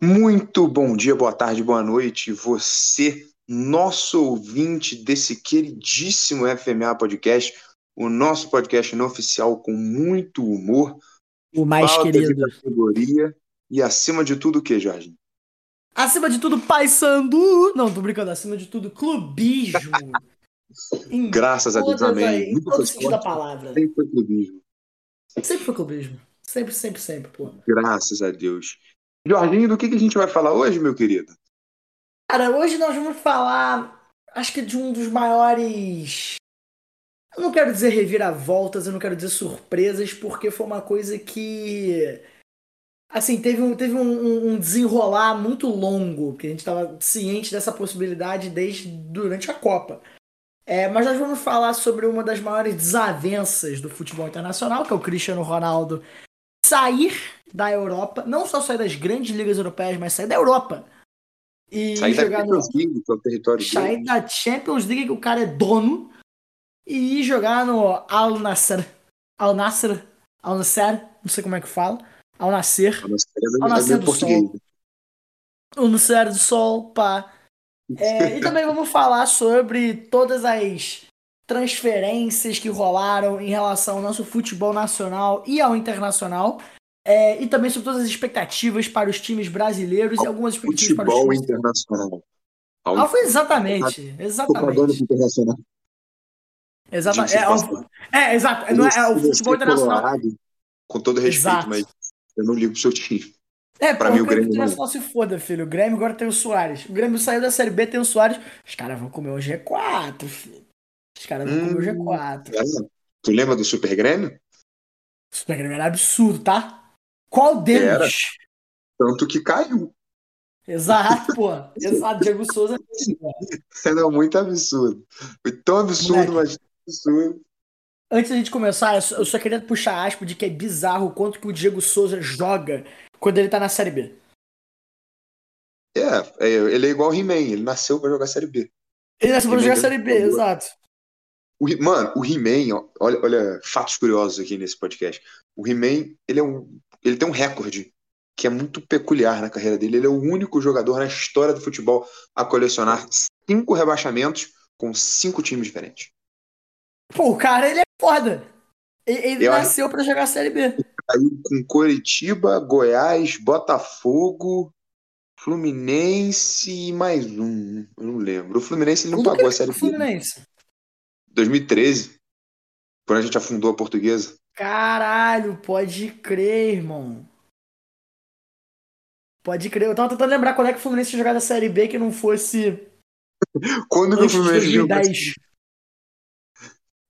Muito bom dia, boa tarde, boa noite. Você, nosso ouvinte desse queridíssimo FMA Podcast, o nosso podcast não oficial com muito humor, O mais falta de querido. categoria e acima de tudo o que, Jorge? Acima de tudo, Paysandu. Não, tô brincando. Acima de tudo, clubismo. Graças a Deus, amém. as- Em Muito todo sentido da palavra. Sempre foi clubismo. Sempre foi clubismo. Sempre, sempre, sempre, pô. Graças a Deus. Jorginho, do que, que a gente vai falar hoje, meu querido? Cara, hoje nós vamos falar, acho que de um dos maiores. Eu não quero dizer reviravoltas, eu não quero dizer surpresas, porque foi uma coisa que. Assim, teve um, teve um, um- desenrolar muito longo, porque a gente estava ciente dessa possibilidade desde durante a Copa. É, mas nós vamos falar sobre uma das maiores desavenças do futebol internacional, que é o Cristiano Ronaldo sair da Europa, não só sair das grandes ligas europeias, mas sair da Europa. E Sair da jogar no, Champions League, que é o território sair dele. da Champions League, que o cara é dono, e ir jogar no Al Nasser. Al Nasser. Al Nasser, não sei como é que fala. Al Nasser. É Ao é nascer meio do português. sol. O Nascer do Sol, pá. É, e também vamos falar sobre todas as transferências que rolaram em relação ao nosso futebol nacional e ao internacional. É, e também sobre todas as expectativas para os times brasileiros e algumas expectativas para os Futebol times. internacional. Ao Ah, foi exatamente. Exatamente. Exatamente. Gente, É, ó, é, exato. Não é, é o futebol internacional. colorado, com todo respeito, Exato. mas eu não ligo pro seu time. É, Pra mim, o Grêmio internacional se foda, filho. O Grêmio agora tem o Soares. O Grêmio saiu da Série B, tem o Soares. Os caras vão comer o G4, filho. Os caras vão comer o Hum. G4. Ah, Tu lembra do Super Grêmio? O Super Grêmio era absurdo, tá? Qual deles? Era. Tanto que caiu. Exato, pô. Exato, Diego Souza. Era muito absurdo. Foi tão absurdo, Moleque. mas absurdo. Antes da gente começar, eu só, eu só queria puxar aspas de que é bizarro o quanto que o Diego Souza joga quando ele tá na Série B. É, é, ele é igual o He-Man, ele nasceu pra jogar Série B. Ele nasceu pra jogar Série B, exato. O mano, o He-Man, olha, olha, fatos curiosos aqui nesse podcast. O He-Man, ele é um, ele tem um recorde que é muito peculiar na carreira dele. Ele é o único jogador na história do futebol a colecionar cinco rebaixamentos com cinco times diferentes. Pô, o cara, ele é foda. Ele, Eu acho- nasceu pra jogar Série B. Caiu com Coritiba, Goiás, Botafogo, Fluminense e mais um. Eu não lembro. O Fluminense ele não pagou a Série B. Fluminense. 2013, quando a gente afundou a portuguesa. Caralho, pode crer, irmão. Pode crer. Eu tava tentando lembrar quando é que o Fluminense tinha jogado a Série B que não fosse Quando que o Fluminense jogou?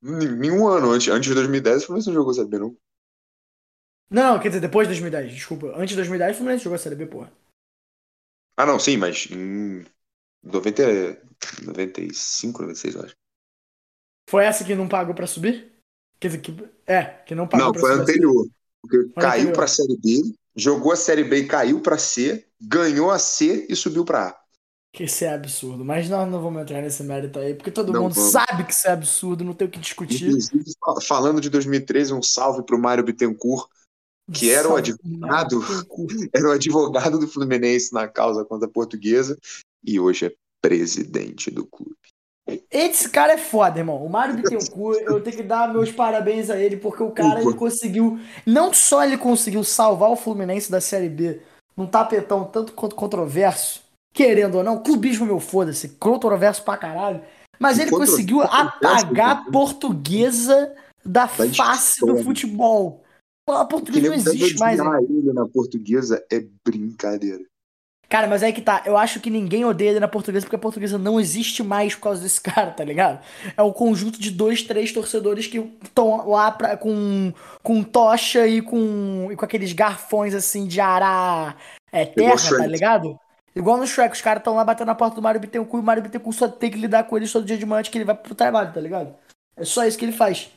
2010. Nen- Nenhum ano antes. Antes de 2010, o Fluminense não jogou Série B, não. Não, quer dizer, depois de 2010, desculpa. Antes de 2010, o Fluminense jogou a Série B, porra. Ah, não, sim, mas em 90, 95, 96, eu acho. Foi essa que não pagou pra subir? Quer dizer, que. É, que não pagou Não, pra foi a subir. anterior. Porque Foi caiu anterior. pra Série B, jogou a Série B e caiu pra C, ganhou a C e subiu pra A. Que isso é absurdo. Mas nós não vamos entrar nesse mérito aí, porque todo Não mundo vamos. sabe que isso é absurdo, não tem o que discutir. Inclusive, falando de 2013, um salve pro Mário Bittencourt, que era o advogado. era o advogado do Fluminense na causa contra a portuguesa e hoje é presidente do clube. Esse cara é foda, irmão. O Mário Bittencourt, eu tenho que dar meus parabéns a ele, porque o cara ele conseguiu. Não só ele conseguiu salvar o Fluminense da Série B num tapetão tanto quanto controverso, querendo ou não, clubismo meu foda-se, controverso pra caralho. Mas ele conseguiu apagar a controverso. portuguesa da face história. do futebol. A Que portuguesa não existe mais. irmão. ele na portuguesa é brincadeira. Cara, mas aí que tá. Eu acho que ninguém odeia ele na portuguesa porque a portuguesa não existe mais por causa desse cara, tá ligado? É um conjunto de dois, três torcedores que estão lá pra, com, com tocha e com, e com aqueles garfões assim de arar é, terra, tá ligado? Igual no Shrek, os caras estão lá batendo na porta do Mario Bittencourt e o Mario Bittencourt só tem que lidar com eles todo dia de manhã antes que ele vai pro trabalho, tá ligado? É só isso que ele faz.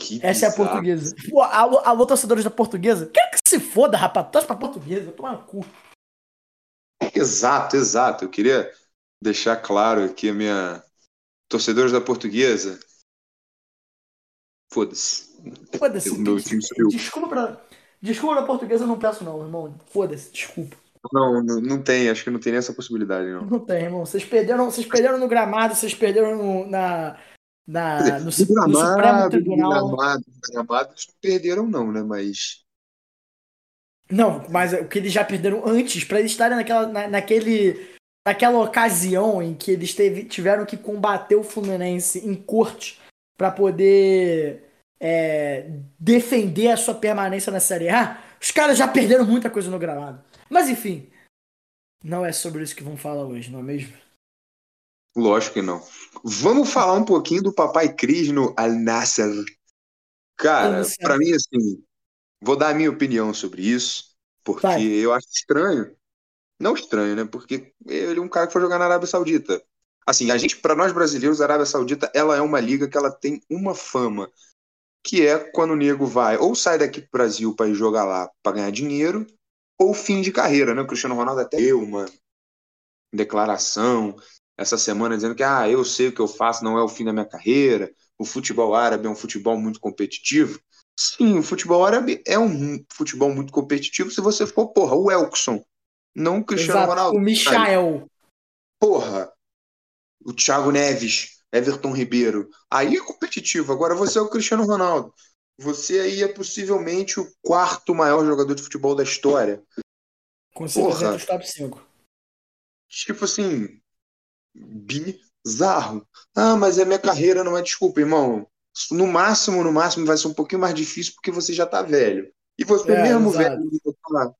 Que Essa é a bizarro. portuguesa. Pô, alô, alô, torcedores da portuguesa. Quero que se foda, rapaz. Torce pra portuguesa. Toma no cu. Exato, exato. Eu queria deixar claro aqui a minha. Torcedores da portuguesa. Foda-se. Foda-se. Desculpa pra... Desculpa pra portuguesa, eu não peço não, irmão. Foda-se, desculpa. Não, não, não tem, acho que não tem nem essa possibilidade, não. Não tem, irmão. Vocês perderam, vocês perderam no gramado, vocês perderam no, na, na, no, dizer, Su- no Supremo gramado, Tribunal. gramado, gramado, eles não perderam, não, né? Mas. Não, mas o que eles já perderam antes, pra eles estarem naquela, na, naquele, naquela ocasião em que eles teve, tiveram que combater o Fluminense em corte pra poder é, defender a sua permanência na Série A, os caras já perderam muita coisa no gramado. Mas enfim, não é sobre isso que vamos falar hoje, não é mesmo? Lógico que não. Vamos falar um pouquinho do Papai Cris no Al Nassr. Cara, pra mim, assim, vou dar a minha opinião sobre isso, porque Vai. eu acho estranho. Não estranho, né? Porque ele é um cara que foi jogar na Arábia Saudita. Assim, a gente, pra nós brasileiros, a Arábia Saudita, ela é uma liga que ela tem uma fama, que é quando o nego vai ou sai daqui pro Brasil pra ir jogar lá pra ganhar dinheiro, ou fim de carreira, né? O Cristiano Ronaldo até deu uma declaração essa semana dizendo que ah, eu sei o que eu faço, não é o fim da minha carreira. O futebol árabe é um futebol muito competitivo. Sim, o futebol árabe é um futebol muito competitivo se você for, porra, o Elkson, não o Cristiano Exato. Ronaldo. O Michael. Porra, o Thiago Neves, Everton Ribeiro. Aí é competitivo. Agora você é o Cristiano Ronaldo. Você aí é possivelmente o quarto maior jogador de futebol da história. Com certeza Porra. dos top 5. Tipo assim, bizarro. Ah, mas a minha carreira não é desculpa, irmão. No máximo, no máximo vai ser um pouquinho mais difícil porque você já tá velho. E você É, mesmo exato. velho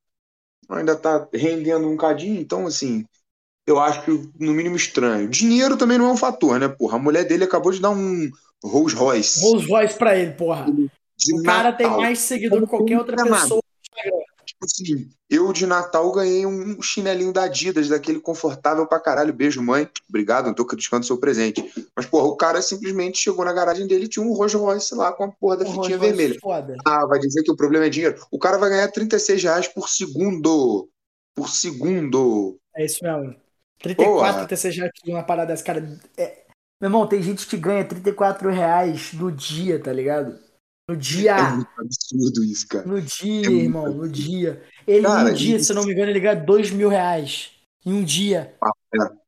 ainda tá, tá rendendo um cadinho, então assim, eu acho no mínimo estranho. Dinheiro também não é um fator, né, porra? A mulher dele acabou de dar um Rolls Royce Rolls Royce pra ele, porra. De O cara tem Natal. mais seguidor que qualquer outra pessoa. Tipo assim, eu de Natal ganhei um chinelinho da Adidas, daquele confortável pra caralho. Beijo, mãe. Obrigado, não tô criticando o seu presente. Mas, porra, o cara simplesmente chegou na garagem dele e tinha um Rolls Royce lá com a porra da Um fitinha Rolls vermelha. Foda. Ah, vai dizer que o problema é dinheiro. O cara vai ganhar 36 reais por segundo. Por segundo. É isso mesmo. 34, Boa. 36 reais por uma parada dessa, cara. É... Meu irmão, tem gente que ganha 34 reais no dia, tá ligado? No dia. É muito absurdo isso, cara. No dia, É irmão, no dia. Ele, Cara, em um dia, isso- se eu não me engano, ele ganha 2 mil reais. Em um dia. é.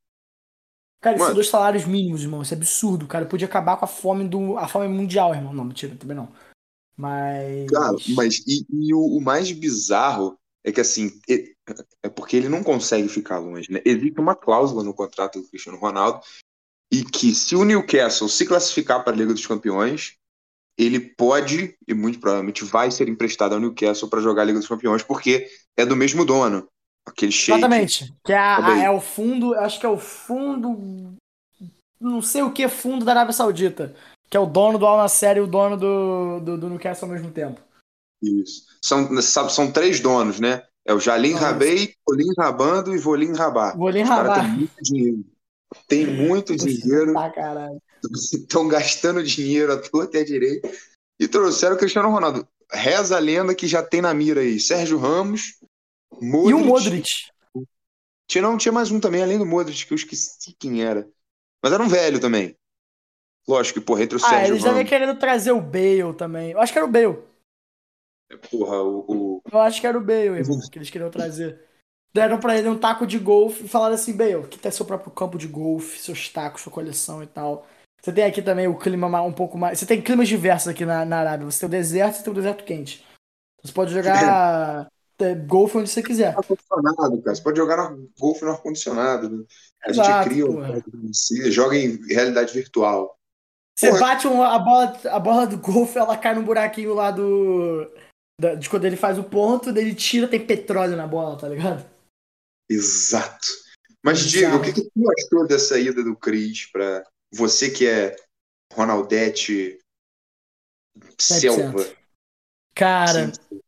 Cara, são Mano. dois salários mínimos, irmão. Isso é absurdo, cara. Podia acabar com a fome do. A fome mundial, irmão. Não, mentira, também não. Mas. Cara, mas e, e o, o mais bizarro é que assim, é porque ele não consegue ficar longe, né? Existe uma cláusula no contrato do Cristiano Ronaldo e que se o Newcastle se classificar para a Liga dos Campeões, ele pode e muito provavelmente vai ser emprestado ao Newcastle para jogar a Liga dos Campeões porque é do mesmo dono, aquele. Exatamente. Que é, a- a- é o fundo, acho que é o fundo. Não sei o que fundo da Arábia Saudita. Que é o dono do Al Nassr e o dono do, do, do Newcastle ao mesmo tempo. Isso. São, sabe, são três donos, né? É o Jalim Isso. Rabei, Colim Rabando e Volim Rabá. Volim Rabá. têm muito dinheiro. Tem muito dinheiro. Tá, caralho. estão gastando dinheiro à toa até direito e trouxeram o Cristiano Ronaldo. Reza a lenda que já tem na mira aí Sérgio Ramos, Modric. E o Modric. Tinha, não, tinha mais um também, além do Modric, que eu esqueci quem era. Mas era um velho também. Lógico que, porra, entre o Ah, Sérgio eles devem Ramos. querendo trazer o Bale também. Eu acho que era o Bale. Porra, o, Eu acho que era o Bale, irmão, que eles queriam trazer. Deram pra ele um taco de golfe e falaram assim, Bale, aqui tá seu próprio campo de golfe, seus tacos, sua coleção e tal. Você tem aqui também o clima ma- um pouco mais. Você tem climas diversos aqui na, na Arábia. Você tem o deserto e você tem o deserto quente. Você pode jogar é, golfe onde você quiser. ar-condicionado, cara. Você pode jogar no golfe no ar-condicionado. né? A Exato, gente cria um você joga em realidade virtual. Você Porra. bate um- a, bola, a bola do golfe, ela cai no buraquinho lá do. da- de quando ele faz o ponto, daí ele tira, tem petróleo na bola, tá ligado? Exato. Mas diga, o que, que tu achou dessa ida do Cris para você que é Ronaldete 100%. Selva? Cara, Sim.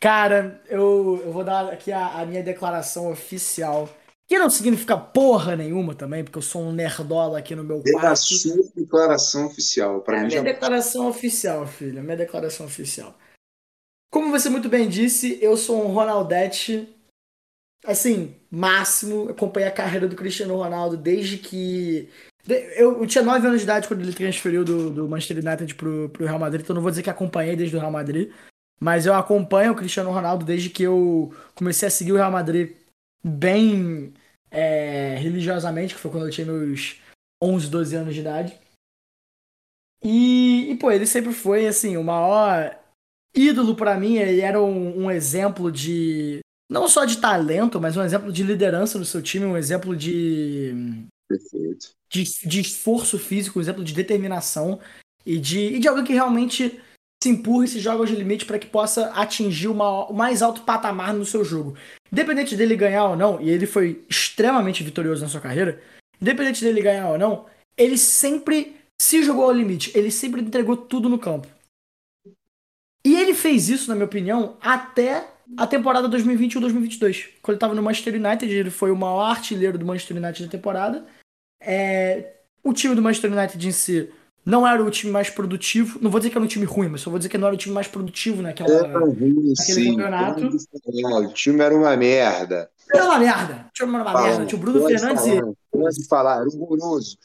cara, eu, eu vou dar aqui a, a minha declaração oficial. Que não significa porra nenhuma também, porque eu sou um nerdola aqui no meu É a quarto. sua declaração oficial. Pra É a mim minha já. declaração oficial, filho. Minha declaração oficial. Como você muito bem disse, eu sou um Ronaldete, assim, máximo. Acompanhei a carreira do Cristiano Ronaldo desde que. Eu, eu tinha 9 anos de idade quando ele transferiu do, do Manchester United pro, pro Real Madrid, então não vou dizer que acompanhei desde o Real Madrid, mas eu acompanho o Cristiano Ronaldo desde que eu comecei a seguir o Real Madrid bem é, religiosamente, que foi quando eu tinha meus 11, 12 anos de idade. E, e, pô, ele sempre foi, assim, o maior ídolo pra mim. Ele era um, um exemplo de. Não só de talento, mas um exemplo de liderança no seu time, um exemplo de, Perfeito. De, de esforço físico, exemplo de determinação e de, e de alguém que realmente se empurra e se joga aos limites para que possa atingir uma- o mais alto patamar no seu jogo. Independente dele ganhar ou não, e ele foi extremamente vitorioso na sua carreira, independente dele ganhar ou não, ele sempre se jogou ao limite, ele sempre entregou tudo no campo. E ele fez isso, na minha opinião, até a temporada 2021-2022. Quando ele estava no Manchester United, ele foi o maior artilheiro do Manchester United da temporada. É, o time do Manchester United em si não era o time mais produtivo. Não vou dizer que era um time ruim, mas só vou dizer que não era o time mais produtivo naquela. Era ruim, Aquele sim. campeonato. O time era uma merda. Era uma merda. O time era uma merda. Tinha o Bruno Pode Fernandes e. Pode falar, era horroroso.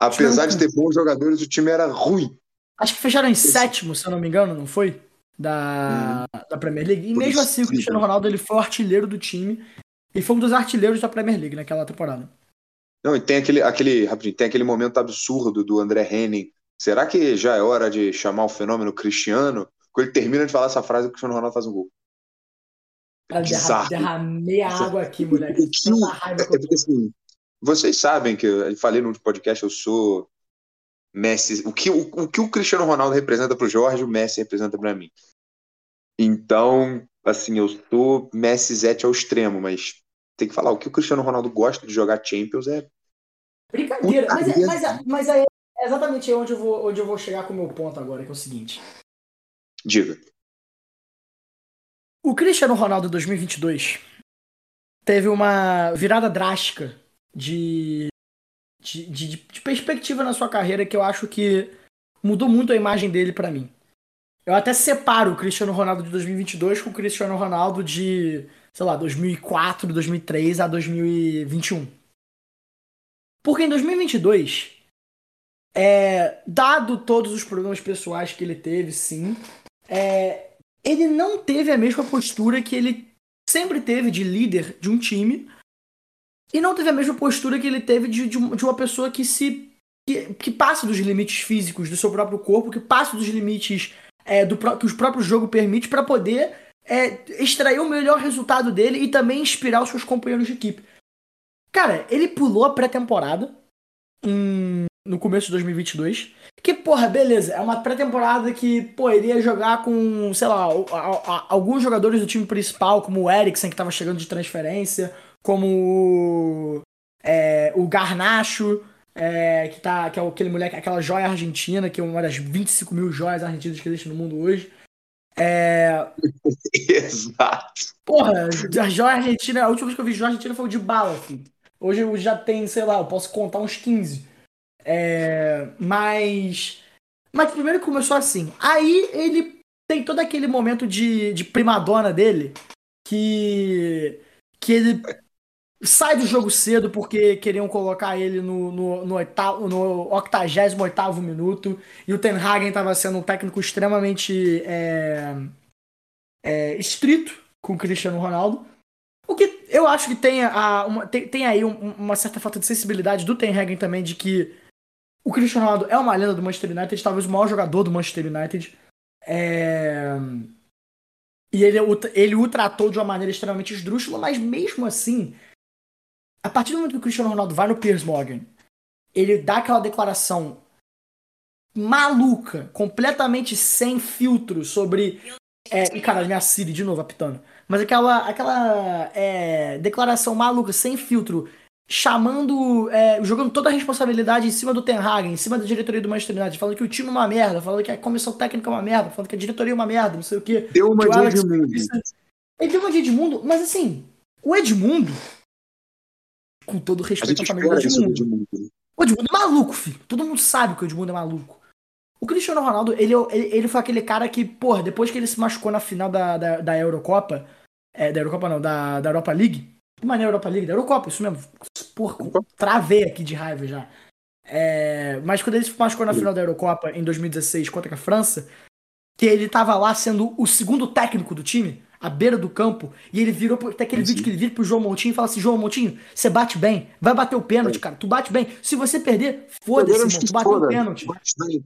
Apesar de ter bons jogadores, o time era ruim. Acho que fecharam em sétimo, se eu não me engano, não foi? Da, da Premier League. E Por mesmo assim, o. Cristiano Ronaldo ele foi o artilheiro do time. E foi um dos artilheiros da Premier League naquela temporada. Não, e tem aquele, aquele, rapidinho, tem aquele momento absurdo do André Henning. Será que já é hora de chamar o fenômeno Cristiano? Quando ele termina de falar essa frase, o Cristiano Ronaldo faz um gol. Cara, derra- derramei a água aqui, moleque. O que o- raiva é que tô. assim, vocês sabem que eu falei no último podcast, eu sou Messi. O que o, o que o Cristiano Ronaldo representa pro Jorge, o Messi representa pra mim. Então, assim, eu sou Messi Zete ao extremo, mas tem que falar, o que o Cristiano Ronaldo gosta de jogar Champions é Brincadeira. Mas, é- mas, é- mas aí é exatamente onde eu, vou, onde eu vou chegar com o meu ponto agora, que é o seguinte. diga. O Cristiano Ronaldo 2022 teve uma virada drástica de, de, de, de perspectiva na sua carreira que eu acho que mudou muito a imagem dele pra mim. Eu até separo o Cristiano Ronaldo de 2022 com o Cristiano Ronaldo de, sei lá, 2004, 2003 a 2021. Porque em 2022, é, dado todos os problemas pessoais que ele teve, sim, é, ele não teve a mesma postura que ele sempre teve de líder de um time e não teve a mesma postura que ele teve de, de, um- uma pessoa que se que, que passa dos limites físicos do seu próprio corpo, que passa dos limites é, do que o próprio jogo permite para poder é, extrair o melhor resultado dele e também inspirar os seus companheiros de equipe. Cara, ele pulou a pré-temporada em- no começo de 2022. Que, porra, beleza, é uma pré-temporada que, pô, ele ia jogar com, sei lá, o- a- a- alguns jogadores do time principal, como o Eriksen, que tava chegando de transferência, como o, é, o Garnacho, é, que, tá, que é aquele moleque, aquela joia argentina, que é uma das 25 mil joias argentinas que existem no mundo hoje. É, Exato. Porra, a joia argentina, a última vez que eu vi joia argentina foi o de bala, filho. Hoje eu já tenho, sei lá, eu posso contar uns 15. É, mas. Mas primeiro começou assim. Aí ele tem todo aquele momento de, de primadona dele que. que ele sai do jogo cedo porque queriam colocar ele no, no, no, oitavo, no 88 minuto e o Ten Hagen estava sendo um técnico extremamente é, é, estrito com o Cristiano Ronaldo. O que eu acho que tem, a, uma, tem, tem aí um- uma certa falta de sensibilidade do Ten Hagen também de que o Cristiano Ronaldo é uma lenda do Manchester United, talvez o maior jogador do Manchester United. É, E ele, ele o tratou de uma maneira extremamente esdrúxula, mas mesmo assim, a partir do momento que o Cristiano Ronaldo vai no Piers Morgan, ele dá aquela declaração maluca, completamente sem filtro sobre. É, e cara, minha Siri de novo apitando. Mas aquela, aquela é, declaração maluca, sem filtro, chamando. é, jogando toda a responsabilidade em cima do Ten Hag, em cima da diretoria do Manchester United, falando que o time é uma merda, falando que a comissão técnica é uma merda, falando que a diretoria é uma merda, não sei o quê. Deu uma de Alex Edmundo. Ele deu uma de Edmundo, mas assim, o Edmundo com todo respeito à família do Edmundo. Edmundo. O Edmundo é maluco, filho. Todo mundo sabe que o Edmundo é maluco. O Cristiano Ronaldo, ele, é ele, ele foi aquele cara que, porra, depois que ele se machucou na final da, da, da Eurocopa, é, da Eurocopa não, da, da Europa League, que maneira Europa League? Da Eurocopa, isso mesmo. Porra, travei aqui de raiva já. É, mas quando ele se machucou na final da Eurocopa em 2016 contra a França, que ele tava lá sendo o segundo técnico do time, à beira do campo, e ele virou, tem aquele Sim. vídeo que ele vira pro João Montinho e fala assim, João Montinho, você bate bem, vai bater o pênalti, cara, tu bate bem. Se você perder, foda-se, irmão, tu bateu o pênalti. Bate bem.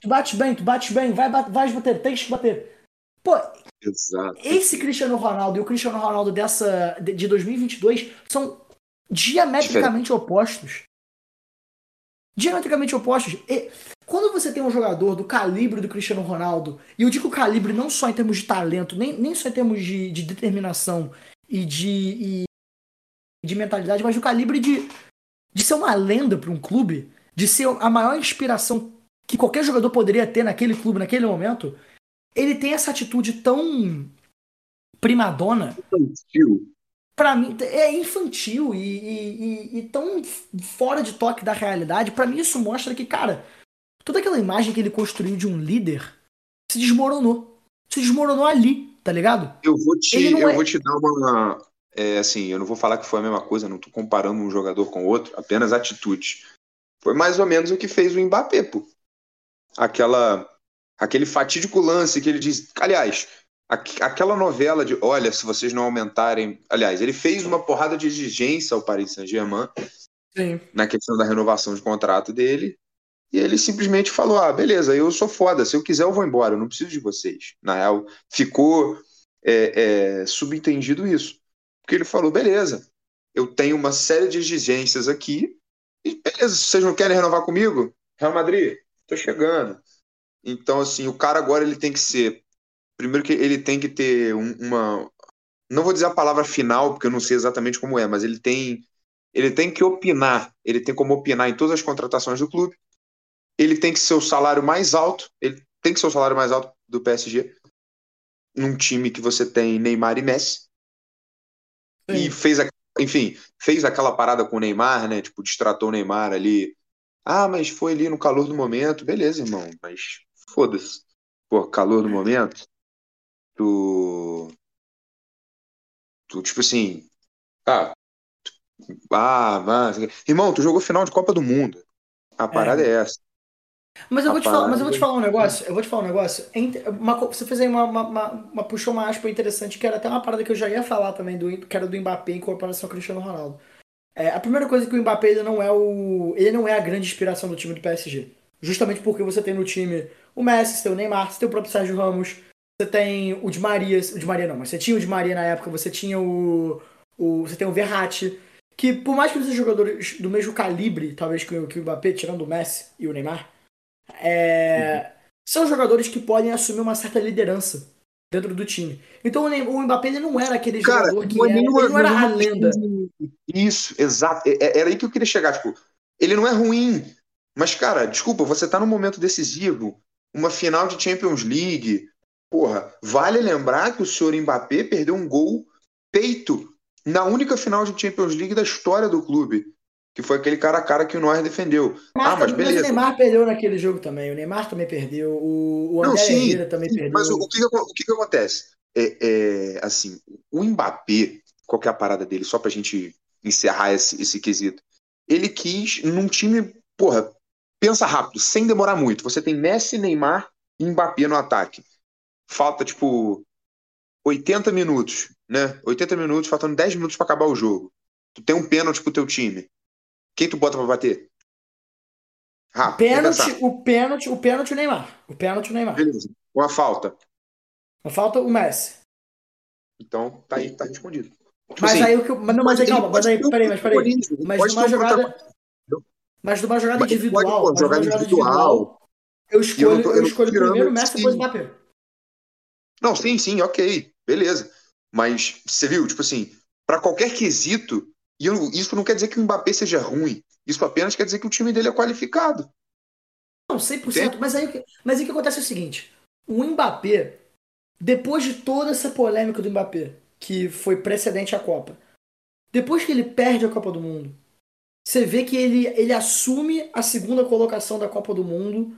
Tu bate bem, tu bate bem, vai, vai bater, tem que bater. Pô, Exato. esse Cristiano Ronaldo e o Cristiano Ronaldo dessa de de 2022 são diametricamente opostos. Diametricamente opostos. E quando você tem um jogador do calibre do Cristiano Ronaldo, e eu digo calibre não só em termos de talento, nem, nem só em termos de, de determinação e de, e de mentalidade, mas do calibre de, de ser uma lenda para um clube, de ser a maior inspiração que qualquer jogador poderia ter naquele clube, naquele momento, ele tem essa atitude tão primadona, Infantil. pra mim, é infantil e, e- e- e tão fora de toque da realidade. Pra mim, isso mostra que, cara, toda aquela imagem que ele construiu de um líder se desmoronou. Se desmoronou ali, tá ligado? Eu vou te, eu é- vou te dar uma. É, assim, eu não vou falar que foi a mesma coisa, não tô comparando um jogador com outro, apenas atitudes. Foi mais ou menos o que fez o Mbappé, pô. Aquela, aquele fatídico lance que ele diz. Aliás, aqu- aquela novela de olha, se vocês não aumentarem. Aliás, ele fez uma porrada de exigência ao Paris Saint-Germain na questão da renovação de contrato dele. E ele simplesmente falou: Ah, beleza, eu sou foda, se eu quiser eu vou embora, eu não preciso de vocês. Na real, ficou é, é, subentendido isso. Porque ele falou: beleza, eu tenho uma série de exigências aqui, e beleza, se vocês não querem renovar comigo, Real Madrid, tô chegando. Então, assim, o cara agora ele tem que ser. Primeiro que ele tem que ter um- uma. Não vou dizer a palavra final, porque eu não sei exatamente como é, mas ele tem ele tem que opinar, ele tem como opinar em todas as contratações do clube. Ele tem que ser o salário mais alto, ele tem que ser o salário mais alto do PSG, num time que você tem Neymar e Messi. E Sim. fez, a- enfim, fez aquela parada com o Neymar, né? Tipo, destratou o Neymar ali. Ah, mas foi ali no calor do momento. Beleza, irmão, mas foda-se. Pô, calor do momento. Tu. Tu, tipo assim. Ah, ah, mas... Irmão, tu jogou final de Copa do Mundo. A parada é, essa. Mas eu, vou te falar, mas eu vou te falar um negócio. Eu vou te falar um negócio. Uma você fez aí uma, uma, uma, uma- puxou uma aspa interessante, que era até uma parada que eu já ia falar também, do, que era do Mbappé em comparação ao Cristiano Ronaldo. É, a primeira coisa é que o Mbappé ele não é o. Ele não é a grande inspiração do time do PSG. Justamente porque você tem no time o Messi, você tem o Neymar, você tem o próprio Sérgio Ramos, você tem o Di Maria. O Di Maria não, mas você tinha o Di Maria na época, você tinha o. o você tem o Verratti. Que por mais que eles sejam jogadores do mesmo calibre, talvez que o, que o Mbappé, tirando o Messi e o Neymar, é, são jogadores que podem assumir uma certa liderança dentro do time. Então o Mbappé ele não era aquele Cara, jogador que é era, ele nenhuma- não era não é a lenda. Isso, exato. É- é- Era aí que eu queria chegar. Tipo, ele não é ruim, mas, cara, desculpa, você tá num momento decisivo, uma final de Champions League. Porra, vale lembrar que o senhor Mbappé perdeu um gol peito na única final de Champions League da história do clube, que foi aquele cara a cara que o Neuer defendeu. Ah, mas beleza. o Neymar perdeu naquele jogo também. O Neymar também perdeu. O, o Não, André sim, Herrera também perdeu. Mas o, o que, o que que acontece? É, é, assim, o Mbappé, qual que é a parada dele, só pra gente encerrar esse, esse quesito? Ele quis num time, porra, pensa rápido, sem demorar muito. Você tem Messi, Neymar e Mbappé no ataque. Falta, tipo, 80 minutos, né? 80 minutos, faltando 10 minutos pra acabar o jogo. Tu tem um pênalti pro teu time. Quem tu bota pra bater? Rápido, Pênalti, o pênalti, o pênalti o Neymar. O pênalti o Neymar. Beleza. Uma falta. Falta o Messi. Então, tá aí, tá respondido. Tipo Mas assim, aí o que. Mas, não, mas aí, calma, mas aí, peraí, mas peraí. Mas numa um jogada. Mas numa jogada ele pode, individual. pô, jogada individual. eu E eu escolho, não tô- eu eu escolho primeiro o Messi sim. depois o Mbappé. Não, sim, sim, ok, beleza. Mas você viu, tipo assim, pra qualquer quesito, e eu- isso não quer dizer que o Mbappé seja ruim. Isso apenas quer dizer que o time dele é qualificado. Não, 100%. Mas aí, mas aí o que acontece é o seguinte: o Mbappé, depois de toda essa polêmica do Mbappé, que foi precedente à Copa, depois que ele perde a Copa do Mundo, Você vê que ele, ele assume a segunda colocação da Copa do Mundo.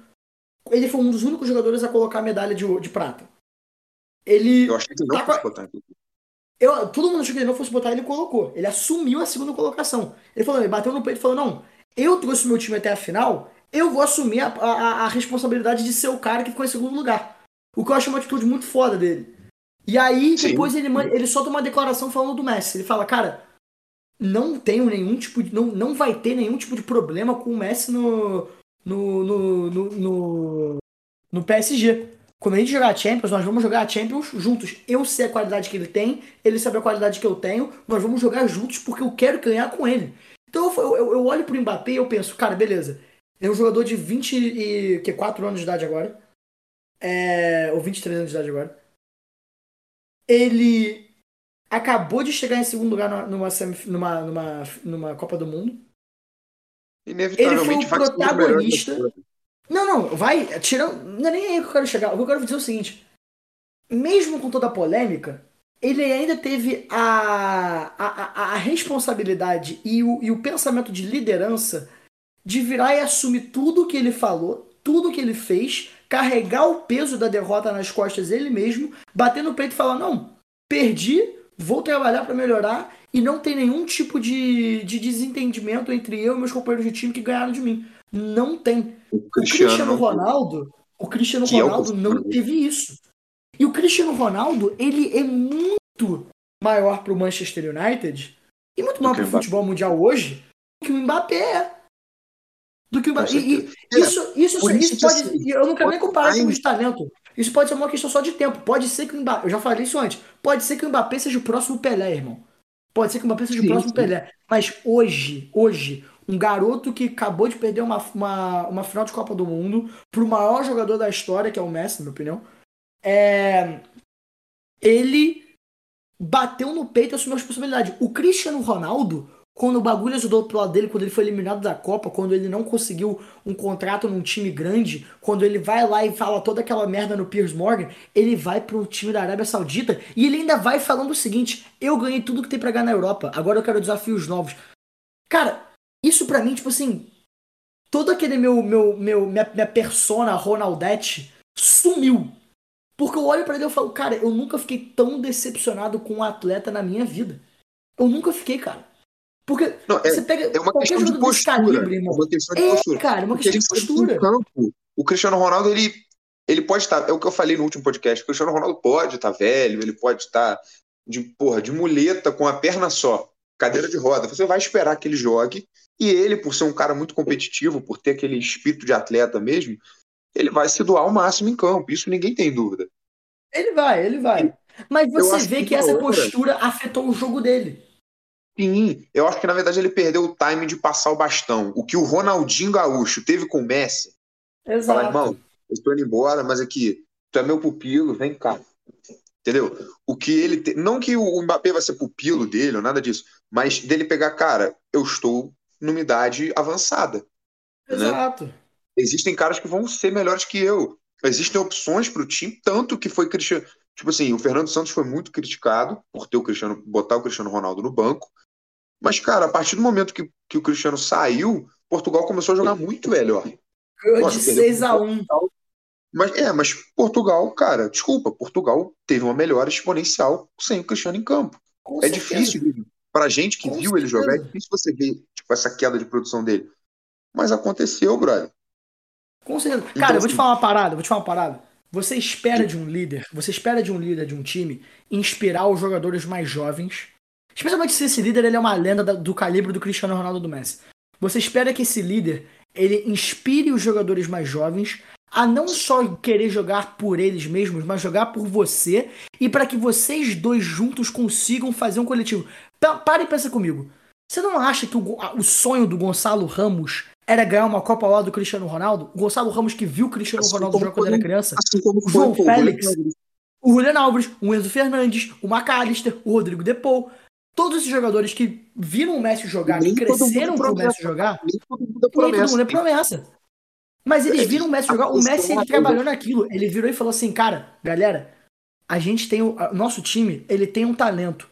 Ele foi um dos únicos jogadores a colocar a medalha de, de prata. Ele. Eu achei que não tá fosse com a- botar aqui. Eu, todo mundo achou que ele não fosse botar, ele colocou. Ele assumiu a segunda colocação. Ele falou, ele bateu no peito e falou: não, eu trouxe meu time até a final, eu vou assumir a, a, a responsabilidade de ser o cara que ficou em segundo lugar. O que eu acho uma atitude muito foda dele. E aí, Sim. depois ele, ele solta uma declaração falando do Messi. Ele fala, cara, não tenho nenhum tipo de. Não, não vai ter nenhum tipo de problema com o Messi no. no. no. no, no, no PSG. Quando a gente jogar a Champions, nós vamos jogar a Champions juntos. Eu sei a qualidade que ele tem, ele sabe a qualidade que eu tenho, nós vamos jogar juntos porque eu quero ganhar com ele. Então eu, eu, eu olho pro Mbappé e eu penso, cara, beleza. É um jogador de 24 anos de idade agora. É, ou 23 anos de idade agora. Ele acabou de chegar em segundo lugar numa, numa, numa, numa, Copa do Mundo. Ele foi o protagonista. Não, não, vai, tirando. Não é nem aí que eu quero chegar. O que eu quero dizer é o seguinte: mesmo com toda a polêmica, ele ainda teve a, a, a, responsabilidade e o, e o pensamento de liderança de virar e assumir tudo que ele falou, tudo que ele fez, carregar o peso da derrota nas costas ele mesmo, bater no peito e falar: não, perdi, vou trabalhar para melhorar e não tem nenhum tipo de, de desentendimento entre eu e meus companheiros de time que ganharam de mim. Não tem. O O Cristiano Ronaldo, o Cristiano Que é o Ronaldo não Cristiano. teve isso. E o Cristiano Ronaldo, ele é muito maior pro Manchester United e muito maior que o futebol mundial hoje do que o Mbappé é. Do que o Mbappé. Com E, e isso, isso, Por isso, pode. assim, eu não quero nem comparar mais- de talento. Isso pode ser uma questão só de tempo. Pode ser que o Mbappé. Eu já falei isso antes. Pode ser que o Mbappé seja o próximo Pelé, irmão. Pode ser que o Mbappé seja Sim, o próximo sim. Pelé. Mas hoje, hoje, um garoto que acabou de perder uma, uma, uma final de Copa do Mundo pro maior jogador da história, que é o Messi, na minha opinião, é... ele bateu no peito e assumiu a responsabilidade. O Cristiano Ronaldo, quando o bagulho ajudou pro lado dele, quando ele foi eliminado da Copa, quando ele não conseguiu um contrato num time grande, quando ele vai lá e fala toda aquela merda no Piers Morgan, ele vai pro time da Arábia Saudita e ele ainda vai falando o seguinte: eu ganhei tudo que tem pra ganhar na Europa, agora eu quero desafios novos. Cara, isso pra mim, tipo assim, todo aquele meu, meu, meu minha, minha persona Ronaldete sumiu. Porque eu olho pra ele e eu falo, cara, eu nunca fiquei tão decepcionado com um atleta na minha vida. Eu nunca fiquei, cara. Porque Não, é, você pega é uma qualquer questão de postura. calibre, É irmão. uma questão de É, postura. cara, é uma Porque questão de postura. campo, o Cristiano Ronaldo, ele, ele pode estar. É o que eu falei no último podcast. O Cristiano Ronaldo pode estar velho, ele pode estar de, porra, de muleta com a perna só, cadeira de roda. Você vai esperar que ele jogue. E ele, por ser um cara muito competitivo, por ter aquele espírito de atleta mesmo, ele vai se doar ao máximo em campo. Isso ninguém tem dúvida. Ele vai, ele vai. Mas você vê que que essa outra- postura afetou o jogo dele. Sim, eu acho que na verdade ele perdeu o time de passar o bastão. O que o Ronaldinho Gaúcho teve com o Messi, falar, Exato. irmão, eu estou indo embora, mas aqui, tu é meu pupilo, vem cá. Entendeu? O que ele. te- Não que o Mbappé vai ser pupilo dele ou nada disso, mas dele pegar, cara, eu estou numa idade avançada. né? Exato. Existem caras que vão ser melhores que eu. Existem opções para o time, tanto que foi Cristiano. Tipo assim, o Fernando Santos foi muito criticado por ter o Cristiano, botar o Cristiano Ronaldo no banco. Mas, cara, a partir do momento que, que o Cristiano saiu, Portugal começou a jogar muito melhor. Ganhou de perdeu 6 a 1 Mas é, mas Portugal, cara, desculpa, Portugal teve uma melhora exponencial sem o Cristiano em campo. Com é certeza. difícil, pra gente que Com viu ele jogar, é certeza. difícil você ver tipo, essa queda de produção dele. Mas aconteceu, brother. Com certeza. Então, Cara, eu vou te assim- falar uma parada, vou te falar uma parada. Você espera de um líder, você espera de um líder de um time inspirar os jogadores mais jovens. Especialmente se esse líder ele é uma lenda da- do calibre do Cristiano Ronaldo do Messi. Você espera que esse líder ele inspire os jogadores mais jovens a não só querer jogar por eles mesmos, mas jogar por você e para que vocês dois juntos consigam fazer um coletivo. Pa- Para e pensa comigo. Você não acha que o, o sonho do Gonçalo Ramos era ganhar uma Copa ao lado do Cristiano Ronaldo? O Gonçalo Ramos que viu o Cristiano Assim Ronaldo jogar quando era criança? Assim como O João Félix. O Julian Alves, o Enzo Fernandes, o McAllister, o Rodrigo Depou. Todos esses jogadores que viram o Messi jogar, que Nem todo mundo cresceram com o. Messi jogar, Nem todo mundo é todo mundo é promessa. Mas eles viram o Messi jogar. O Messi ele trabalhou naquilo. Ele virou e falou assim, cara, galera, a gente tem o nosso time, ele tem um talento.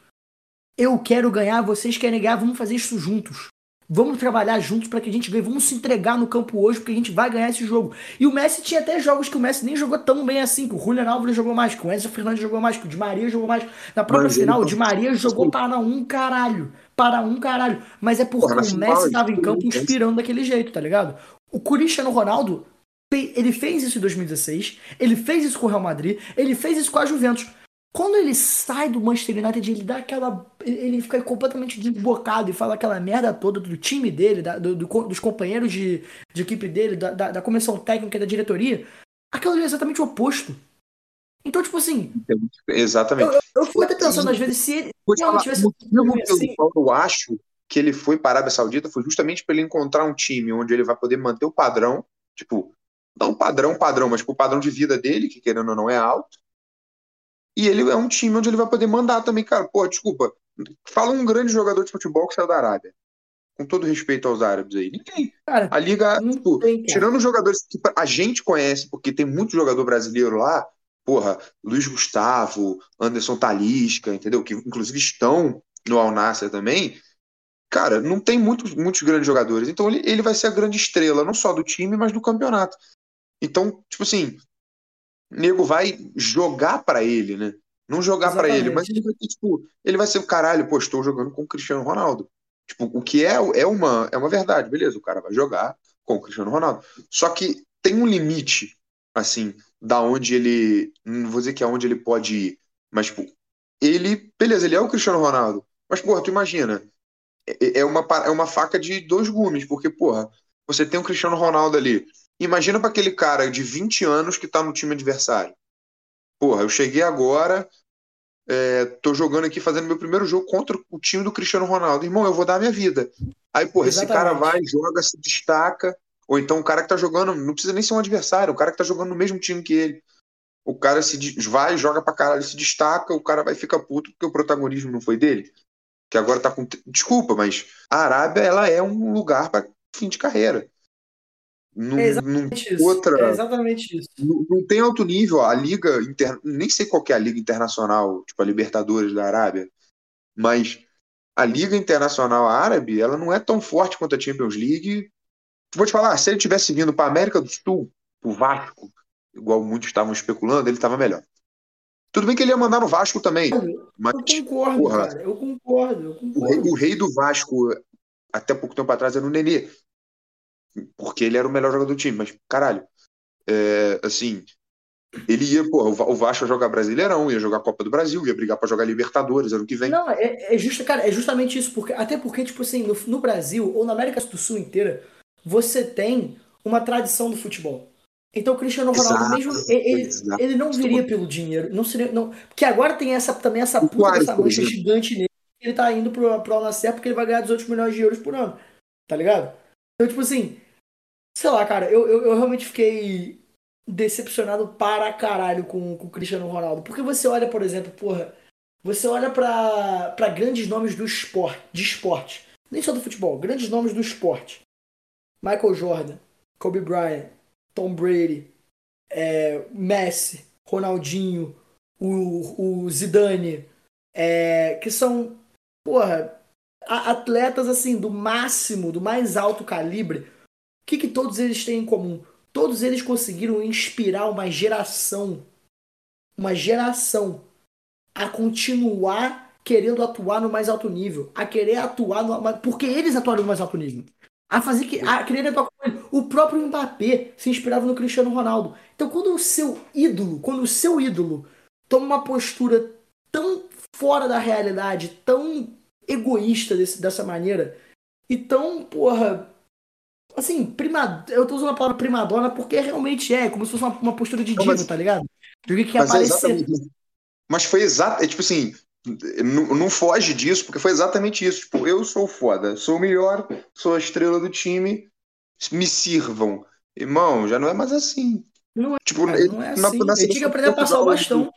Eu quero ganhar, vocês querem ganhar, vamos fazer isso juntos. Vamos trabalhar juntos para que a gente ganhe. Vamos se entregar no campo hoje, porque a gente vai ganhar esse jogo. E o Messi tinha até jogos que o Messi nem jogou tão bem assim. Que o Julian Álvares jogou mais, que o Enzo Fernandes jogou mais, que o Di Maria jogou mais. Na própria Mas final, o Di Maria jogou para um caralho. Para um caralho. Mas é porque o Messi ele tava em campo bem. inspirando daquele jeito, tá ligado? O Cristiano Ronaldo, ele fez isso em 2016, ele fez isso com o Real Madrid, ele fez isso com a Juventus. Quando ele sai do Manchester United, ele dá aquela. Ele fica completamente desbocado e fala aquela merda toda do time dele, da- do- do- dos companheiros de, de equipe dele, da, da, da comissão técnica, da diretoria. Aquilo é exatamente o oposto. Então, tipo assim, Exatamente. eu, eu, fico até pensando às vezes se ele realmente tivesse assim, eu acho que ele foi para a Arábia Saudita foi justamente para ele encontrar um time onde ele vai poder manter o padrão, tipo, não padrão, padrão, mas tipo, o padrão de vida dele, que querendo ou não é alto. E ele é um time onde ele vai poder mandar também, cara. Pô, desculpa, fala um grande jogador de futebol que saiu da Arábia. Com todo respeito aos árabes aí. Ninguém. cara, A liga, tipo, tem, tirando os jogadores que a gente conhece, porque tem muito jogador brasileiro lá, porra, Luiz Gustavo, Anderson Talisca, entendeu? Que inclusive estão no Al Nassr também. Cara, não tem muitos, muitos grandes jogadores. Então ele, ele vai ser a grande estrela, não só do time, mas do campeonato. Então, tipo assim, nego vai jogar pra ele, né? Não jogar Exatamente. ele, mas ele vai ter, tipo, ele vai ser o caralho, pô, estou jogando com o Cristiano Ronaldo. Tipo, o que é, é, uma, é uma verdade, beleza, o cara vai jogar com o Cristiano Ronaldo. Só que tem um limite, assim, da onde ele. Não vou dizer que é onde ele pode ir, mas, tipo, ele. Beleza, ele é o Cristiano Ronaldo. Mas, porra, tu imagina. É, é uma, é uma faca de dois gumes, porque, porra, você tem o Cristiano Ronaldo ali. Imagina pra aquele cara de 20 anos que tá no time adversário. Porra, eu cheguei agora, é, tô jogando aqui, fazendo meu primeiro jogo contra o time do Cristiano Ronaldo. Irmão, eu vou dar a minha vida. Aí, porra, esse cara Exatamente. vai, joga, se destaca. Ou então o cara que tá jogando, não precisa nem ser um adversário, o cara que tá jogando no mesmo time que ele. O cara se vai, joga pra caralho, se destaca, o cara vai ficar puto porque o protagonismo não foi dele. Que agora tá com. Desculpa, mas a Arábia, ela é um lugar pra fim de carreira. Não, É não exatamente isso. outra. É exatamente isso. Não, não tem alto nível. A liga inter... nem sei qual é a liga internacional, tipo a Libertadores da Arábia, mas a liga internacional árabe, ela não é tão forte quanto a Champions League. Vou te falar, se ele tivesse vindo para América do Sul, o Vasco, igual muitos estavam especulando, ele estava melhor. Tudo bem que ele ia mandar no Vasco também, mas Eu concordo, porra. cara. Eu concordo, eu o rei, concordo. o rei do Vasco, até pouco tempo atrás, era o Nenê. Porque ele era o melhor jogador do time. Mas, caralho, é, assim, ele ia, pô, o Va- o Vasco ia jogar Brasileirão, ia jogar Copa do Brasil, ia brigar pra jogar Libertadores ano que vem. Não, é, é justo, cara, é justamente isso, porque até porque, tipo assim, no, no Brasil ou na América do Sul inteira, você tem uma tradição do futebol. Então o Cristiano Ronaldo, Exato, mesmo ele, ele- exato. ele não viria pelo dinheiro, não seria, não, porque agora tem essa também essa puta Suárez, dessa mancha exemplo. gigante nele, ele tá indo pro, pro Al porque ele vai ganhar 18 milhões de euros por ano, tá ligado? Então, tipo assim, sei lá, cara, eu, eu, eu realmente fiquei decepcionado para caralho com, com o Cristiano Ronaldo, porque você olha, por exemplo, porra, você olha pra grandes nomes do esporte, de esporte, nem só do futebol, grandes nomes do esporte. Michael Jordan, Kobe Bryant, Tom Brady, é, Messi, Ronaldinho, o, o Zidane, é, que são, porra, atletas assim do máximo, do mais alto calibre. O que, que todos eles têm em comum? Todos eles conseguiram inspirar uma geração, uma geração, a continuar querendo atuar no mais alto nível, a querer atuar no, porque eles atuaram no mais alto nível. A fazer que a querer atuar com ele. O próprio Mbappé se inspirava no Cristiano Ronaldo. Então, quando o seu ídolo, quando o seu ídolo toma uma postura tão fora da realidade, tão egoísta desse- dessa maneira, e tão, porra, assim, prima, eu tô usando a palavra primadona porque realmente é, como se fosse uma, uma postura de diva, mas- tá ligado? De que quer Mas é aparecer. isso. Mas foi exato, é tipo assim, não, não foge disso, porque foi exatamente isso. Tipo, eu sou o foda, sou o melhor, sou a estrela do time, me sirvam. Irmão, já não é mais assim. Não é, Tipo, cara, ele- não é na- assim. na Ele tinha que aprender a passar o bastão.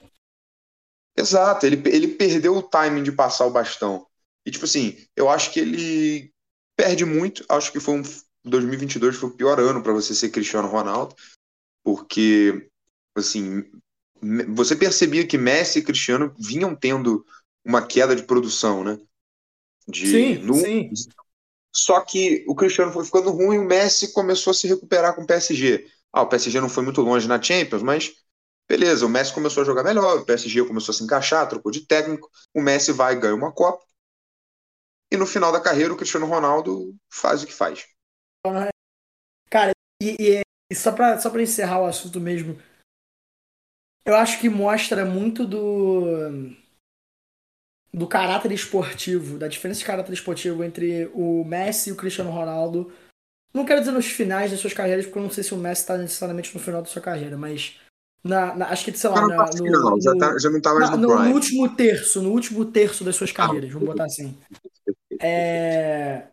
Exato, ele, ele perdeu o timing de passar o bastão. E, tipo assim, eu acho que ele perde muito. Acho que foi um 2022 foi o pior ano para você ser Cristiano Ronaldo, porque, assim, você percebia que Messi e Cristiano vinham tendo uma queda de produção, né? De, Sim, no- sim. Só que o Cristiano foi ficando ruim e o Messi começou a se recuperar com o PSG. Ah, o PSG não foi muito longe na Champions, mas beleza, o Messi começou a jogar melhor, o PSG começou a se encaixar, trocou de técnico, o Messi vai e ganha uma Copa. E no final da carreira, o Cristiano Ronaldo faz o que faz. Cara, e, e só, pra, só pra encerrar o assunto mesmo, eu acho que mostra muito do do caráter esportivo, da diferença de caráter esportivo entre o Messi e o Cristiano Ronaldo. Não quero dizer nos finais das suas carreiras, porque eu não sei se o Messi está necessariamente no final da sua carreira, mas na, na, acho que, sei lá, na, no, final, já, tá, já não tá mais no, no, no, último terço, no último terço das suas carreiras, vamos botar assim. É...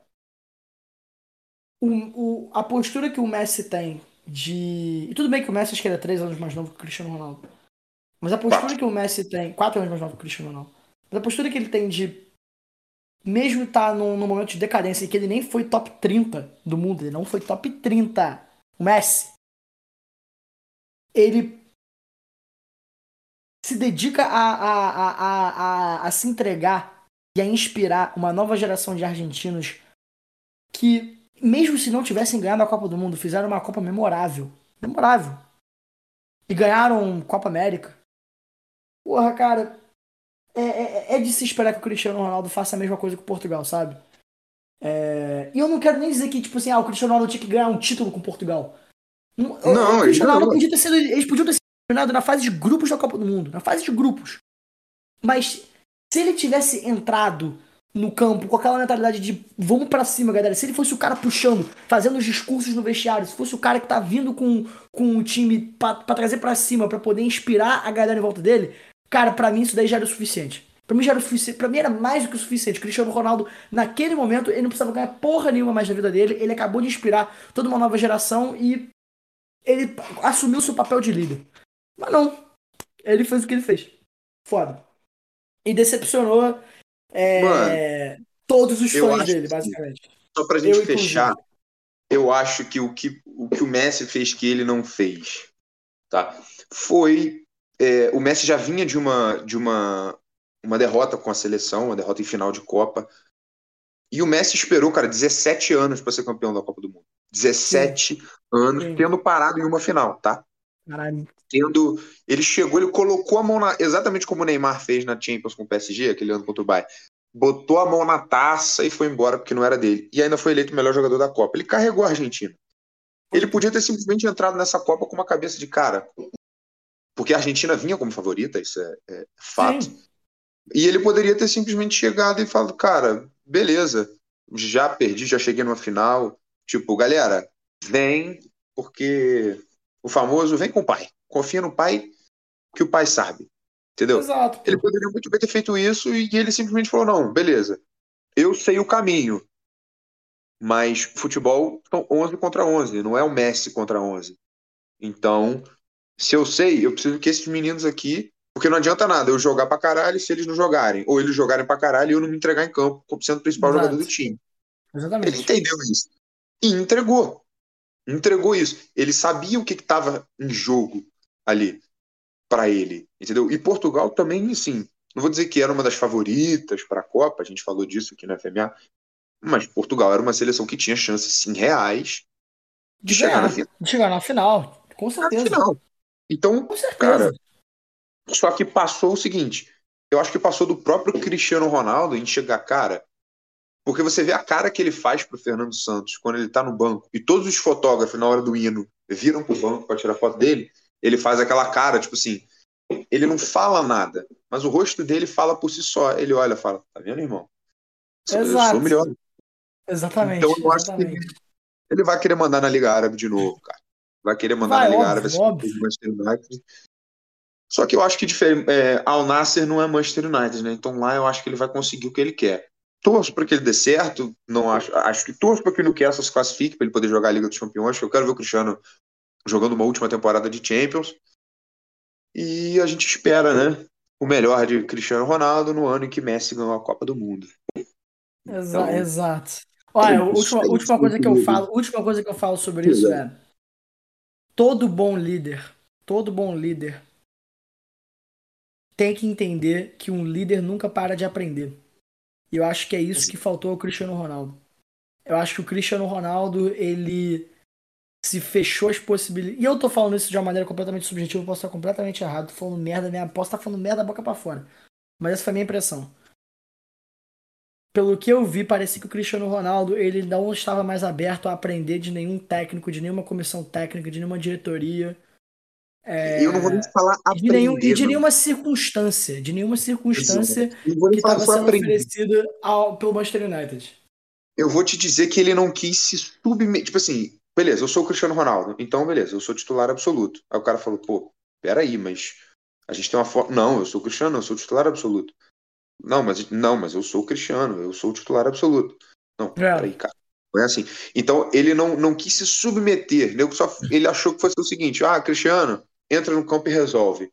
O, o, a postura que o Messi tem de. E tudo bem que o Messi acho que ele é três anos mais novo que o Cristiano Ronaldo. Mas a postura quatro. que o Messi tem. Quatro anos mais novo que o Cristiano Ronaldo. Mas a postura que ele tem de. Mesmo estar tá num, momento de decadência que ele nem foi top 30 do mundo, ele não foi top 30. O Messi. Ele se dedica a, a, a, a, a se entregar e a inspirar uma nova geração de argentinos que, mesmo se não tivessem ganhado a Copa do Mundo, fizeram uma Copa memorável. Memorável. E ganharam Copa América. Porra, cara, é, é, é, de se esperar que o Cristiano Ronaldo faça a mesma coisa que o Portugal, sabe? É... E eu não quero nem dizer que, tipo assim, ah, o Cristiano Ronaldo tinha que ganhar um título com Portugal. Não, o Cristiano Ronaldo podia ter sido. Eles podiam ter sido eliminados na fase de grupos da Copa do Mundo. Na fase de grupos. Mas se ele tivesse entrado no campo com aquela mentalidade de vamos para cima, galera. Se ele fosse o cara puxando, fazendo os discursos no vestiário, se fosse o cara que tá vindo com, com o time para trazer para cima, para poder inspirar a galera em volta dele, Cara, para mim isso daí já era o suficiente. Pra mim já era o suficiente. Pra mim era mais do que o suficiente. Cristiano Ronaldo, naquele momento, ele não precisava ganhar porra nenhuma mais na vida dele. Ele acabou de inspirar toda uma nova geração e ele assumiu seu papel de líder. Mas não. Ele fez o que ele fez. Foda. E decepcionou é, Mano, todos os fãs dele, basicamente. Só pra gente eu, fechar, eu acho que o, que o que o Messi fez que ele não fez, tá? Foi é, o Messi já vinha de uma, de uma, uma derrota com a seleção, uma derrota em final de Copa. E o Messi esperou, cara, 17 anos para ser campeão da Copa do Mundo. 17 Sim. anos, Sim. tendo parado em uma final, tá? Caralho. Tendo, ele chegou, ele colocou a mão na. Exatamente como o Neymar fez na Champions com o PSG, aquele ano contra o Bayern. Botou a mão na taça e foi embora porque não era dele. E ainda foi eleito o melhor jogador da Copa. Ele carregou a Argentina. Ele podia ter simplesmente entrado nessa Copa com uma cabeça de cara porque a Argentina vinha como favorita, isso é, é fato. Sim. E ele poderia ter simplesmente chegado e falado, cara, beleza, já perdi, já cheguei numa final. Tipo, galera, vem, porque o famoso vem com o pai. Confia no pai, que o pai sabe. Entendeu? Exato. Ele poderia muito bem ter feito isso e ele simplesmente falou: não, beleza, eu sei o caminho. Mas futebol são 11 contra 11, não é o Messi contra 11. Então, se eu sei, eu preciso que esses meninos aqui. Porque não adianta nada eu jogar pra caralho se eles não jogarem. Ou eles jogarem pra caralho e eu não me entregar em campo sendo o principal Exato. jogador do time. Exatamente. Ele entendeu isso. E entregou. Entregou isso. Ele sabia o que estava em jogo ali para ele. Entendeu? E Portugal também, sim. Não vou dizer que era uma das favoritas para a Copa, a gente falou disso aqui na FMA. Mas Portugal era uma seleção que tinha chances, sim, reais de, de chegar, na final. De chegar na final. Com certeza. Na final. Então, cara, só que passou o seguinte, eu acho que passou do próprio Cristiano Ronaldo em chegar, cara, porque você vê a cara que ele faz pro Fernando Santos quando ele tá no banco, e todos os fotógrafos na hora do hino viram pro banco para tirar foto dele, ele faz aquela cara, tipo assim, ele não fala nada, mas o rosto dele fala por si só. Ele olha e fala, tá vendo, irmão? Exato. Eu sou melhor. Exatamente. Então eu acho que ele vai querer mandar na Liga Árabe de novo, cara vai querer mandar vai, na Liga Árabe Manchester United. Só que eu acho que é, Al Nasser não é Manchester United, né? Então lá eu acho que ele vai conseguir o que ele quer. Torço para que ele dê certo, não acho, acho que torço para que o Newcastle se classifique para ele poder jogar a Liga dos Campeões. Eu quero ver o Cristiano jogando uma última temporada de Champions. E a gente espera, né? O melhor de Cristiano Ronaldo no ano em que Messi ganhou a Copa do Mundo. Exa então, exato. Olha, a última, última coisa que eu falo, última coisa que eu falo sobre isso é todo bom líder, todo bom líder tem que entender que um líder nunca para de aprender. E eu acho que é isso que faltou ao Cristiano Ronaldo. Eu acho que o Cristiano Ronaldo, ele se fechou as possibilidades. E eu tô falando isso de uma maneira completamente subjetiva, eu posso estar completamente errado, tô falando merda, minha posso estar falando merda da boca para fora. Mas essa foi a minha impressão. Pelo que eu vi, parecia que o Cristiano Ronaldo ele não estava mais aberto a aprender de nenhum técnico, de nenhuma comissão técnica, de nenhuma diretoria. É... Eu não vou nem falar aprender. De nenhum, e de nenhuma circunstância, de nenhuma circunstância que estava sendo aprender. oferecida ao, pelo Manchester United. Eu vou te dizer que ele não quis se submeter. Tipo assim, beleza, eu sou o Cristiano Ronaldo, então beleza, eu sou titular absoluto. Aí o cara falou, pô, peraí, mas a gente tem uma foto. Não, eu sou o Cristiano, eu sou o titular absoluto. Não, mas não, mas eu sou o Cristiano, eu sou o titular absoluto. Não, é. peraí, cara. Não é assim. Então ele não, não quis se submeter. Ele, só, ele achou que fosse o seguinte: ah, Cristiano, entra no campo e resolve.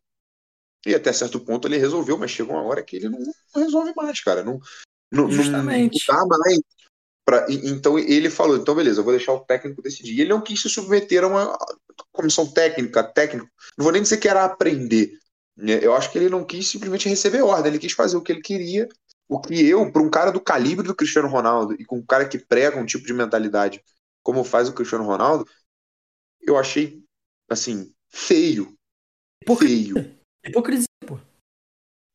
E até certo ponto ele resolveu, mas chega uma hora que ele não, não resolve mais, cara. Não, não, Justamente. não dá mais. Pra, então ele falou: então beleza, eu vou deixar o técnico decidir. E ele não quis se submeter a uma comissão técnica, técnico. Não vou nem dizer que era aprender. Né? Eu acho que ele não quis simplesmente receber ordem, ele quis fazer o que ele queria. O que eu, para um cara do calibre do Cristiano Ronaldo e com um cara que prega um tipo de mentalidade como faz o Cristiano Ronaldo, eu achei, assim, feio. Hipocrisia. Feio. Hipocrisia, pô.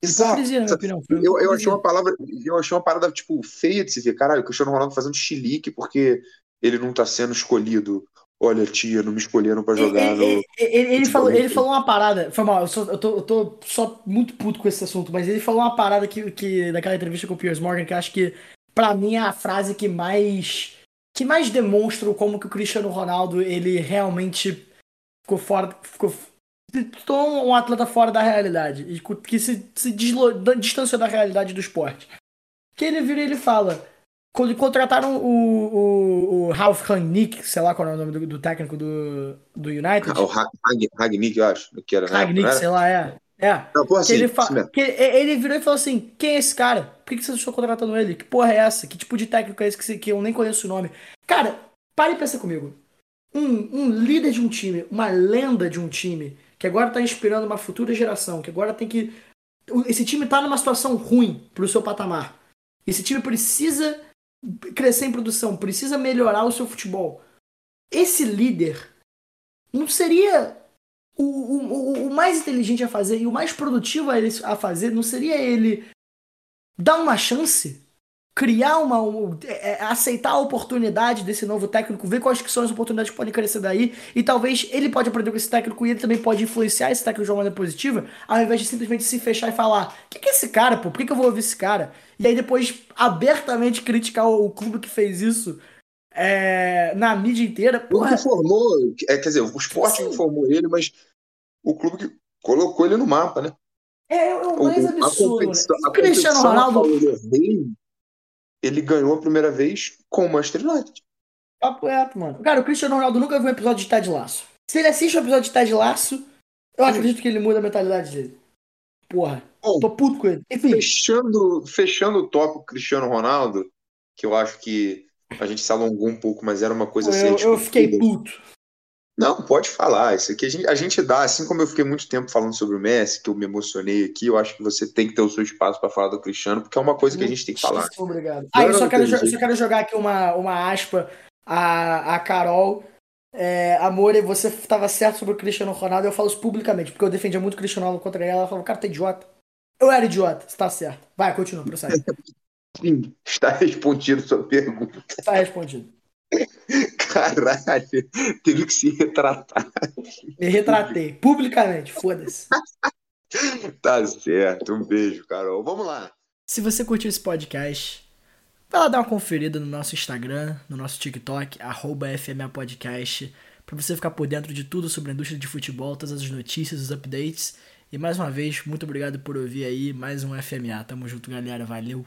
Exato. Hipocrisia, na minha opinião. Eu, eu achei uma palavra, eu achei uma parada, tipo, feia de se ver. Caralho, o Cristiano Ronaldo fazendo chilique porque ele não tá sendo escolhido. Olha, tia, não me escolheram para jogar ele, no. Ele, ele, falou, ele falou uma parada. Foi mal, eu, sou, eu, tô, eu tô só muito puto com esse assunto, mas ele falou uma parada que, que naquela entrevista com o Piers Morgan, que acho que, para mim, é a frase que mais. que mais demonstra como que o Cristiano Ronaldo ele realmente ficou fora. Ficou, tornou um atleta fora da realidade. E que se, se dislo, distanciou da realidade do esporte. Que ele vira e ele fala quando contrataram o, o, o Ralf Rangnick, sei lá qual é o nome do, do técnico do, do United. Ah, o Ragnick, eu acho. Que era, Ragnick, sei lá, é. É. Não, porra, assim, ele, fa... que ele virou e falou assim: quem é esse cara? Por que, que vocês estão contratando ele? Que porra é essa? Que tipo de técnico é esse que, que eu nem conheço o nome? Cara, pare e pensa comigo. Um, um líder de um time, uma lenda de um time, que agora tá inspirando uma futura geração, que agora tem que. Esse time tá numa situação ruim pro seu patamar. Esse time precisa crescer em produção, precisa melhorar o seu futebol. Esse líder não seria o, o, o mais inteligente a fazer e o mais produtivo a, fazer, não seria ele dar uma chance? Criar uma. Um, é, é, aceitar a oportunidade desse novo técnico, ver quais que são as oportunidades que podem crescer daí, e talvez ele pode aprender com esse técnico e ele também pode influenciar esse técnico de uma maneira positiva, ao invés de simplesmente se fechar e falar: o que, que é esse cara, pô? Por que, que eu vou ouvir esse cara? E aí depois abertamente criticar o, clube que fez isso é, na mídia inteira. Porra. O que formou, é, quer dizer, o esporte Sim. formou ele, mas o clube que colocou ele no mapa, né? É, é o mais o, absurdo. Né? O Cristiano Ronaldo. Ele ganhou a primeira vez com o Manchester United. Papo reto, mano. Cara, o Cristiano Ronaldo nunca viu um episódio de Ted Laço. Se ele assiste um episódio de Ted Laço, eu acredito que ele muda a mentalidade dele. Porra. Bom, tô puto com ele. Enfim. Fechando, fechando o tópico Cristiano Ronaldo, que eu acho que a gente se alongou um pouco, mas era uma coisa assim. Eu, eu fiquei puto. Não, pode falar. Isso aqui a gente, a gente dá, assim como eu fiquei muito tempo falando sobre o Messi, que eu me emocionei aqui, eu acho que você tem que ter o seu espaço para falar do Cristiano, porque é uma coisa que a gente tem que falar. Obrigado. Ah, eu só quero, eu só quero jogar aqui uma, uma aspa a, a Carol. É, amor, você estava certo sobre o Cristiano Ronaldo, eu falo isso publicamente, porque eu defendia muito o Cristiano Ronaldo contra ela. Ela falou, cara, tá idiota. Eu era idiota, você tá certo. Vai, continua, prossegue. Sim, está respondido sua pergunta. Está respondido. Caralho, teve que se retratar. Me retratei, publicamente, foda-se. tá certo, um beijo, Carol. Vamos lá. Se você curtiu esse podcast, vai lá dar uma conferida no nosso Instagram, no nosso TikTok, arroba FMAPodcast, pra você ficar por dentro de tudo sobre a indústria de futebol, todas as notícias, os updates. E mais uma vez, muito obrigado por ouvir aí mais um FMA. Tamo junto, galera. Valeu!